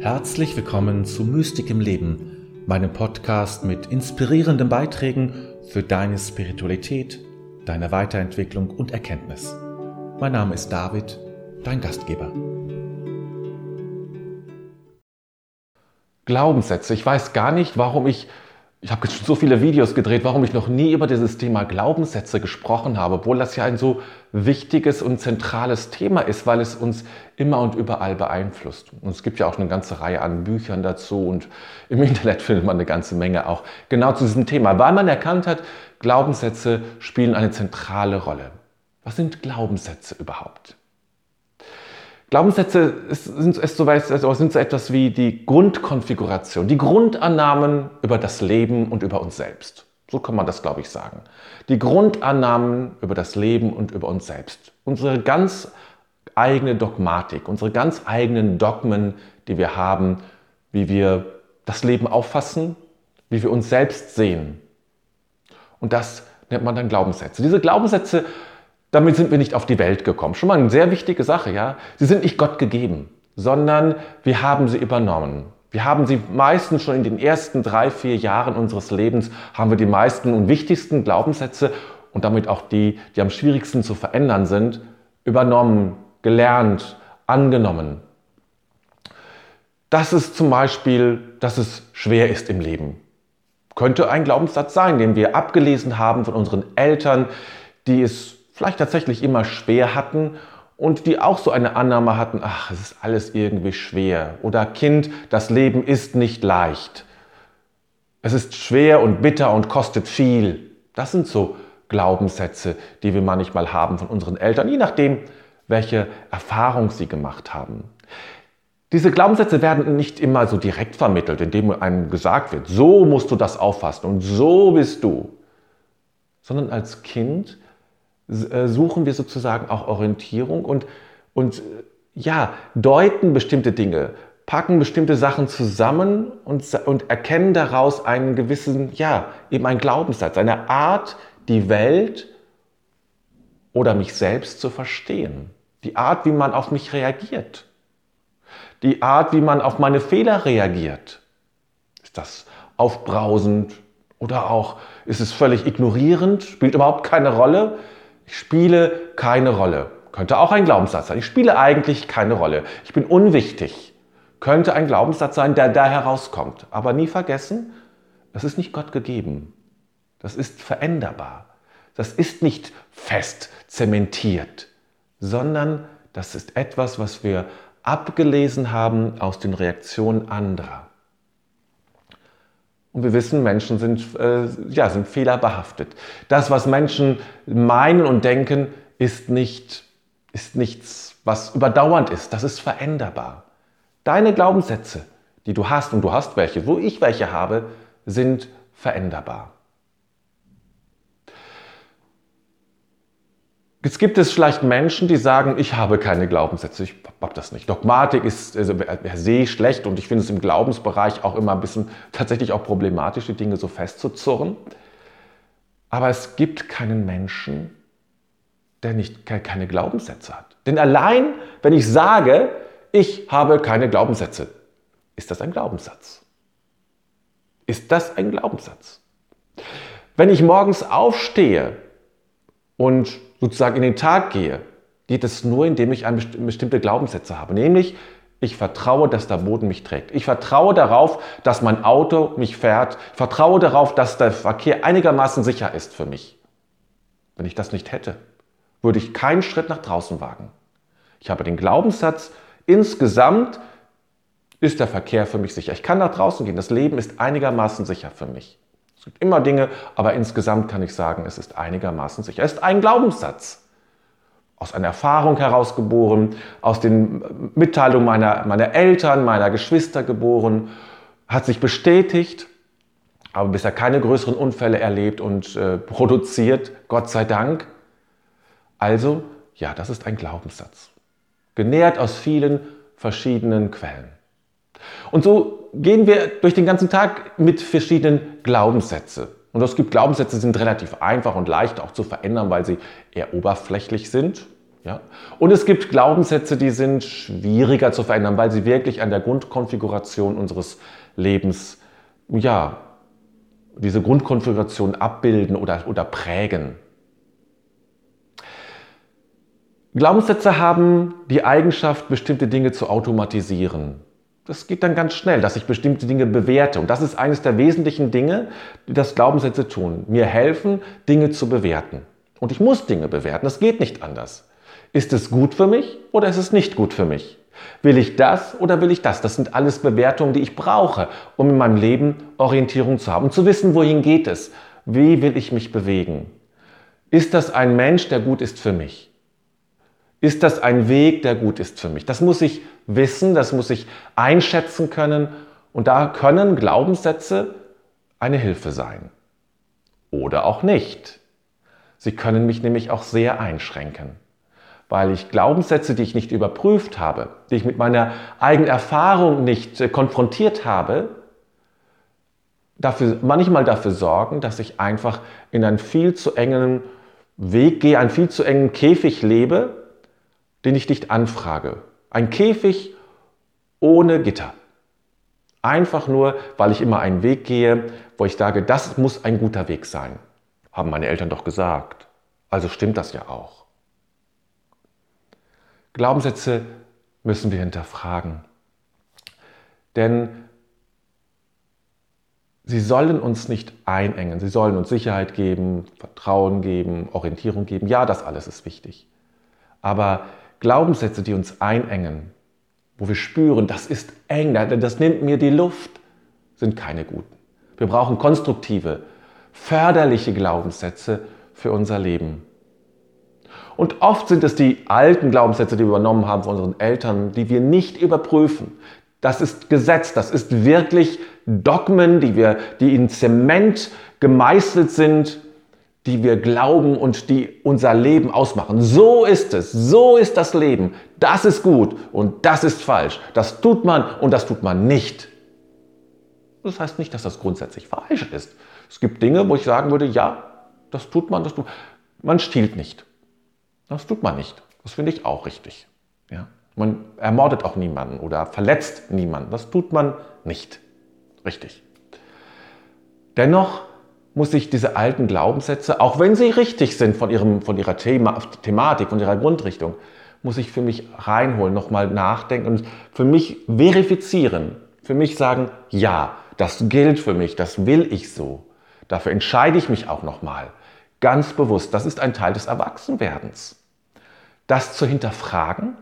Herzlich willkommen zu Mystik im Leben, meinem Podcast mit inspirierenden Beiträgen für deine Spiritualität, deine Weiterentwicklung und Erkenntnis. Mein Name ist David, dein Gastgeber. Glaubenssätze. Ich weiß gar nicht, warum ich ich habe so viele Videos gedreht, warum ich noch nie über dieses Thema Glaubenssätze gesprochen habe, obwohl das ja ein so wichtiges und zentrales Thema ist, weil es uns immer und überall beeinflusst. Und es gibt ja auch eine ganze Reihe an Büchern dazu und im Internet findet man eine ganze Menge auch genau zu diesem Thema, weil man erkannt hat, Glaubenssätze spielen eine zentrale Rolle. Was sind Glaubenssätze überhaupt? Glaubenssätze sind, ist so, also sind so etwas wie die Grundkonfiguration, die Grundannahmen über das Leben und über uns selbst. So kann man das, glaube ich, sagen. Die Grundannahmen über das Leben und über uns selbst. Unsere ganz eigene Dogmatik, unsere ganz eigenen Dogmen, die wir haben, wie wir das Leben auffassen, wie wir uns selbst sehen. Und das nennt man dann Glaubenssätze. Diese Glaubenssätze damit sind wir nicht auf die Welt gekommen. Schon mal eine sehr wichtige Sache, ja. Sie sind nicht Gott gegeben, sondern wir haben sie übernommen. Wir haben sie meistens schon in den ersten drei, vier Jahren unseres Lebens, haben wir die meisten und wichtigsten Glaubenssätze und damit auch die, die am schwierigsten zu verändern sind, übernommen, gelernt, angenommen. Das ist zum Beispiel, dass es schwer ist im Leben. Könnte ein Glaubenssatz sein, den wir abgelesen haben von unseren Eltern, die es vielleicht tatsächlich immer schwer hatten und die auch so eine Annahme hatten, ach, es ist alles irgendwie schwer. Oder Kind, das Leben ist nicht leicht. Es ist schwer und bitter und kostet viel. Das sind so Glaubenssätze, die wir manchmal haben von unseren Eltern, je nachdem, welche Erfahrung sie gemacht haben. Diese Glaubenssätze werden nicht immer so direkt vermittelt, indem einem gesagt wird, so musst du das auffassen und so bist du, sondern als Kind suchen wir sozusagen auch Orientierung und, und äh, ja, deuten bestimmte Dinge, packen bestimmte Sachen zusammen und, und erkennen daraus einen gewissen, ja, eben einen Glaubenssatz, eine Art, die Welt oder mich selbst zu verstehen. Die Art, wie man auf mich reagiert. Die Art, wie man auf meine Fehler reagiert. Ist das aufbrausend oder auch ist es völlig ignorierend? Spielt überhaupt keine Rolle? Ich spiele keine Rolle. Könnte auch ein Glaubenssatz sein. Ich spiele eigentlich keine Rolle. Ich bin unwichtig. Könnte ein Glaubenssatz sein, der da herauskommt. Aber nie vergessen, das ist nicht Gott gegeben. Das ist veränderbar. Das ist nicht fest zementiert, sondern das ist etwas, was wir abgelesen haben aus den Reaktionen anderer. Und wir wissen, Menschen sind, äh, ja, sind fehlerbehaftet. Das, was Menschen meinen und denken, ist, nicht, ist nichts, was überdauernd ist. Das ist veränderbar. Deine Glaubenssätze, die du hast, und du hast welche, wo ich welche habe, sind veränderbar. Jetzt gibt es vielleicht Menschen, die sagen, ich habe keine Glaubenssätze, ich habe das nicht. Dogmatik ist also per se schlecht und ich finde es im Glaubensbereich auch immer ein bisschen tatsächlich auch problematisch, die Dinge so festzuzurren. Aber es gibt keinen Menschen, der nicht keine Glaubenssätze hat. Denn allein, wenn ich sage, ich habe keine Glaubenssätze, ist das ein Glaubenssatz. Ist das ein Glaubenssatz? Wenn ich morgens aufstehe und sozusagen in den Tag gehe, geht es nur, indem ich bestimmte Glaubenssätze habe. Nämlich, ich vertraue, dass der Boden mich trägt. Ich vertraue darauf, dass mein Auto mich fährt. Ich vertraue darauf, dass der Verkehr einigermaßen sicher ist für mich. Wenn ich das nicht hätte, würde ich keinen Schritt nach draußen wagen. Ich habe den Glaubenssatz, insgesamt ist der Verkehr für mich sicher. Ich kann nach draußen gehen. Das Leben ist einigermaßen sicher für mich. Es gibt immer Dinge, aber insgesamt kann ich sagen, es ist einigermaßen sicher. Es ist ein Glaubenssatz. Aus einer Erfahrung herausgeboren, aus den Mitteilungen meiner, meiner Eltern, meiner Geschwister geboren, hat sich bestätigt, aber bisher keine größeren Unfälle erlebt und äh, produziert, Gott sei Dank. Also, ja, das ist ein Glaubenssatz. Genährt aus vielen verschiedenen Quellen. Und so gehen wir durch den ganzen Tag mit verschiedenen Glaubenssätzen. Und es gibt Glaubenssätze, die sind relativ einfach und leicht auch zu verändern, weil sie eher oberflächlich sind. Ja? Und es gibt Glaubenssätze, die sind schwieriger zu verändern, weil sie wirklich an der Grundkonfiguration unseres Lebens, ja, diese Grundkonfiguration abbilden oder, oder prägen. Glaubenssätze haben die Eigenschaft, bestimmte Dinge zu automatisieren. Das geht dann ganz schnell, dass ich bestimmte Dinge bewerte. Und das ist eines der wesentlichen Dinge, die das Glaubenssätze tun. Mir helfen, Dinge zu bewerten. Und ich muss Dinge bewerten. Das geht nicht anders. Ist es gut für mich oder ist es nicht gut für mich? Will ich das oder will ich das? Das sind alles Bewertungen, die ich brauche, um in meinem Leben Orientierung zu haben zu wissen, wohin geht es? Wie will ich mich bewegen? Ist das ein Mensch, der gut ist für mich? Ist das ein Weg, der gut ist für mich? Das muss ich wissen, das muss ich einschätzen können und da können Glaubenssätze eine Hilfe sein. Oder auch nicht. Sie können mich nämlich auch sehr einschränken weil ich Glaubenssätze, die ich nicht überprüft habe, die ich mit meiner eigenen Erfahrung nicht äh, konfrontiert habe, dafür, manchmal dafür sorgen, dass ich einfach in einen viel zu engen Weg gehe, einen viel zu engen Käfig lebe, den ich nicht anfrage. Ein Käfig ohne Gitter. Einfach nur, weil ich immer einen Weg gehe, wo ich sage, das muss ein guter Weg sein. Haben meine Eltern doch gesagt. Also stimmt das ja auch. Glaubenssätze müssen wir hinterfragen. Denn sie sollen uns nicht einengen, sie sollen uns Sicherheit geben, Vertrauen geben, Orientierung geben. Ja, das alles ist wichtig. Aber Glaubenssätze, die uns einengen, wo wir spüren, das ist eng, das nimmt mir die Luft, sind keine guten. Wir brauchen konstruktive, förderliche Glaubenssätze für unser Leben. Und oft sind es die alten Glaubenssätze, die wir übernommen haben von unseren Eltern, die wir nicht überprüfen. Das ist Gesetz, das ist wirklich Dogmen, die, wir, die in Zement gemeißelt sind, die wir glauben und die unser Leben ausmachen. So ist es, so ist das Leben. Das ist gut und das ist falsch. Das tut man und das tut man nicht. Das heißt nicht, dass das grundsätzlich falsch ist. Es gibt Dinge, wo ich sagen würde, ja, das tut man, das tut man. Man stiehlt nicht. Das tut man nicht. Das finde ich auch richtig. Ja? Man ermordet auch niemanden oder verletzt niemanden. Das tut man nicht. Richtig. Dennoch muss ich diese alten Glaubenssätze, auch wenn sie richtig sind von, ihrem, von ihrer Thema, Thematik, von ihrer Grundrichtung, muss ich für mich reinholen, nochmal nachdenken und für mich verifizieren. Für mich sagen, ja, das gilt für mich, das will ich so. Dafür entscheide ich mich auch nochmal. Ganz bewusst, das ist ein Teil des Erwachsenwerdens das zu hinterfragen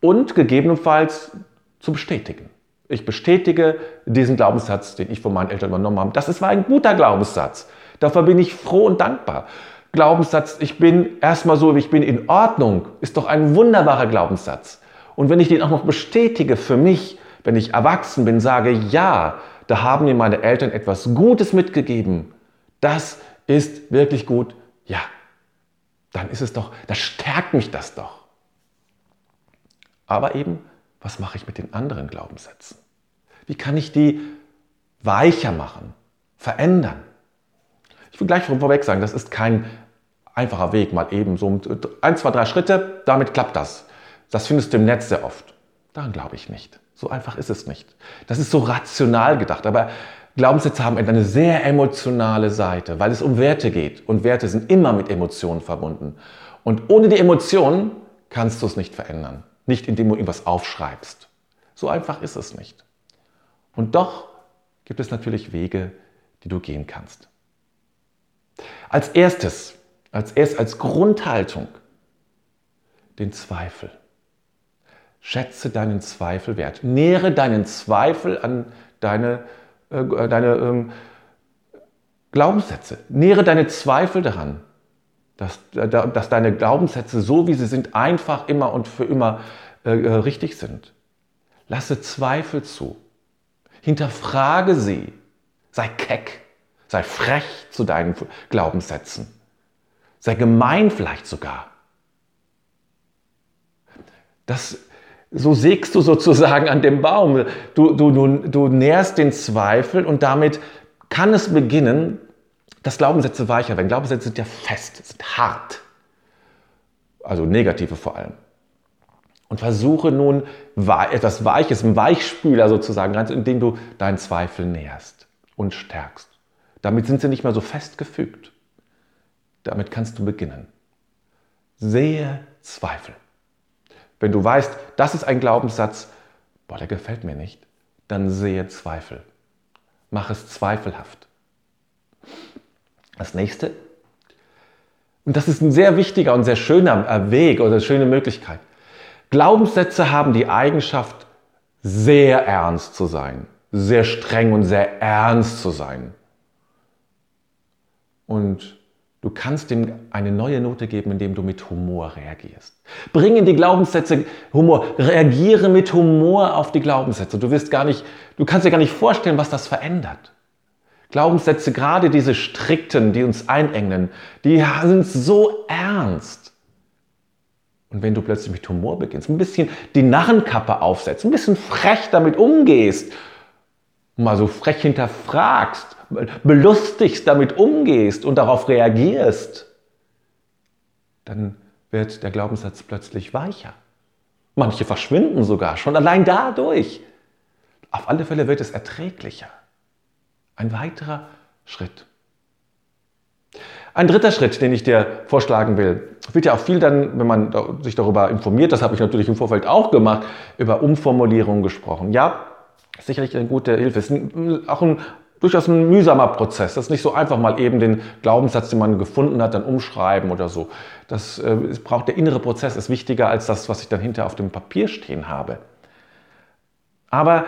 und gegebenenfalls zu bestätigen. Ich bestätige diesen Glaubenssatz, den ich von meinen Eltern übernommen habe. Das war ein guter Glaubenssatz. Dafür bin ich froh und dankbar. Glaubenssatz, ich bin erstmal so, wie ich bin, in Ordnung, ist doch ein wunderbarer Glaubenssatz. Und wenn ich den auch noch bestätige für mich, wenn ich erwachsen bin, sage, ja, da haben mir meine Eltern etwas Gutes mitgegeben, das ist wirklich gut, ja, dann ist es doch, das stärkt mich das doch. Aber eben, was mache ich mit den anderen Glaubenssätzen? Wie kann ich die weicher machen, verändern? Ich will gleich vorweg sagen, das ist kein einfacher Weg, mal eben so ein, zwei, drei Schritte, damit klappt das. Das findest du im Netz sehr oft. Daran glaube ich nicht. So einfach ist es nicht. Das ist so rational gedacht, aber Glaubenssätze haben eine sehr emotionale Seite, weil es um Werte geht. Und Werte sind immer mit Emotionen verbunden. Und ohne die Emotionen kannst du es nicht verändern. Nicht indem du irgendwas aufschreibst. So einfach ist es nicht. Und doch gibt es natürlich Wege, die du gehen kannst. Als erstes, als erst als Grundhaltung, den Zweifel. Schätze deinen Zweifel wert. Nähere deinen Zweifel an deine äh, deine ähm, Glaubenssätze. Nähere deine Zweifel daran, dass, äh, dass deine Glaubenssätze, so wie sie sind, einfach immer und für immer äh, äh, richtig sind. Lasse Zweifel zu. Hinterfrage sie. Sei keck. Sei frech zu deinen Glaubenssätzen. Sei gemein vielleicht sogar. Das, so sägst du sozusagen an dem Baum. Du, du, du, du nährst den Zweifel und damit kann es beginnen, dass Glaubenssätze weicher werden. Glaubenssätze sind ja fest, sind hart. also negative vor allem. Und versuche nun etwas Weiches, einen Weichspüler sozusagen, indem du deinen Zweifel näherst und stärkst. Damit sind sie nicht mehr so festgefügt. Damit kannst du beginnen. Sehe Zweifel. Wenn du weißt, das ist ein Glaubenssatz, boah, der gefällt mir nicht, dann sehe Zweifel. Mach es zweifelhaft. Das nächste, und das ist ein sehr wichtiger und sehr schöner Weg oder schöne Möglichkeit. Glaubenssätze haben die Eigenschaft, sehr ernst zu sein, sehr streng und sehr ernst zu sein. Und du kannst dem eine neue Note geben, indem du mit Humor reagierst. Bring in die Glaubenssätze Humor, reagiere mit Humor auf die Glaubenssätze. Du wirst gar nicht, du kannst dir gar nicht vorstellen, was das verändert. Glaubenssätze, gerade diese strikten, die uns einengen, die sind so ernst. Und wenn du plötzlich mit Humor beginnst, ein bisschen die Narrenkappe aufsetzt, ein bisschen frech damit umgehst, mal so frech hinterfragst, belustigst, damit umgehst und darauf reagierst, dann wird der Glaubenssatz plötzlich weicher. Manche verschwinden sogar schon allein dadurch. Auf alle Fälle wird es erträglicher. Ein weiterer Schritt. Ein dritter Schritt, den ich dir vorschlagen will, wird ja auch viel dann, wenn man sich darüber informiert, das habe ich natürlich im Vorfeld auch gemacht, über Umformulierungen gesprochen. Ja, sicherlich eine gute Hilfe. Ist auch ein, durchaus ein mühsamer Prozess. Das ist nicht so einfach mal eben den Glaubenssatz, den man gefunden hat, dann umschreiben oder so. Das äh, braucht der innere Prozess, ist wichtiger als das, was ich dann hinterher auf dem Papier stehen habe. Aber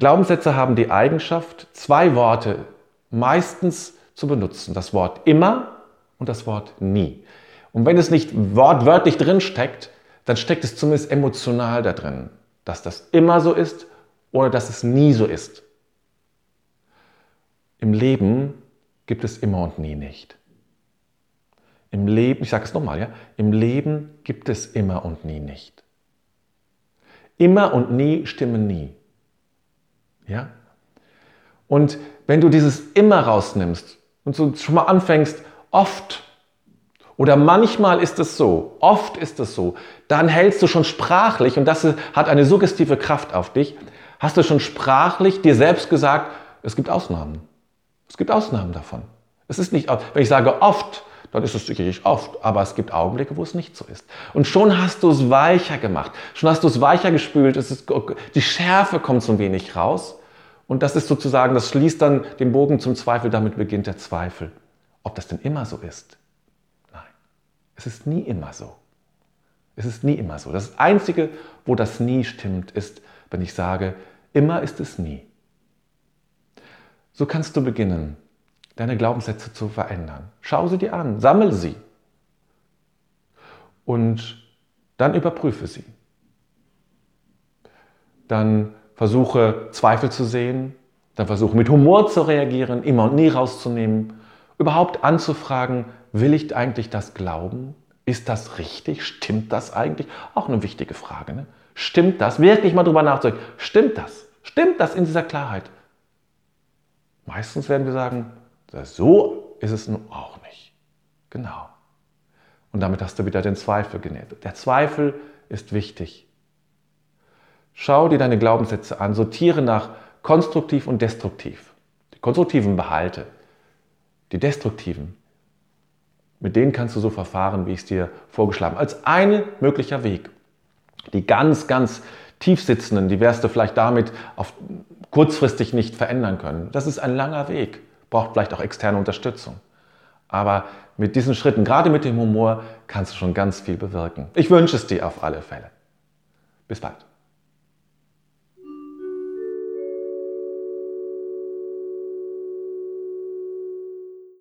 Glaubenssätze haben die Eigenschaft, zwei Worte meistens zu benutzen. Das Wort immer und das Wort nie. Und wenn es nicht wortwörtlich drin steckt, dann steckt es zumindest emotional da drin, dass das immer so ist oder dass es nie so ist. Im Leben gibt es immer und nie nicht. Im Leben, ich sage es nochmal, ja, im Leben gibt es immer und nie nicht. Immer und nie stimmen nie. Ja? Und wenn du dieses immer rausnimmst und so schon mal anfängst, oft oder manchmal ist es so, oft ist es so, dann hältst du schon sprachlich, und das hat eine suggestive Kraft auf dich, hast du schon sprachlich dir selbst gesagt, es gibt Ausnahmen. Es gibt Ausnahmen davon. Es ist nicht, wenn ich sage oft, dann ist es sicherlich oft, aber es gibt Augenblicke, wo es nicht so ist. Und schon hast du es weicher gemacht, schon hast du es weicher gespült, es ist, die Schärfe kommt so ein wenig raus und das ist sozusagen, das schließt dann den Bogen zum Zweifel, damit beginnt der Zweifel. Ob das denn immer so ist? Nein, es ist nie immer so. Es ist nie immer so. Das Einzige, wo das nie stimmt, ist, wenn ich sage, immer ist es nie. So kannst du beginnen, deine Glaubenssätze zu verändern. Schau sie dir an, sammel sie und dann überprüfe sie. Dann versuche Zweifel zu sehen, dann versuche mit Humor zu reagieren, immer und nie rauszunehmen, überhaupt anzufragen, will ich eigentlich das glauben? Ist das richtig? Stimmt das eigentlich? Auch eine wichtige Frage. Ne? Stimmt das? Wirklich mal drüber nachzudenken. Stimmt das? Stimmt das in dieser Klarheit? Meistens werden wir sagen, so ist es nun auch nicht. Genau. Und damit hast du wieder den Zweifel genäht. Der Zweifel ist wichtig. Schau dir deine Glaubenssätze an, sortiere nach konstruktiv und destruktiv. Die konstruktiven behalte, die destruktiven, mit denen kannst du so verfahren, wie ich es dir vorgeschlagen habe. Als ein möglicher Weg. Die ganz, ganz tief sitzenden, die wirst du vielleicht damit auf kurzfristig nicht verändern können. Das ist ein langer Weg, braucht vielleicht auch externe Unterstützung. Aber mit diesen Schritten, gerade mit dem Humor, kannst du schon ganz viel bewirken. Ich wünsche es dir auf alle Fälle. Bis bald.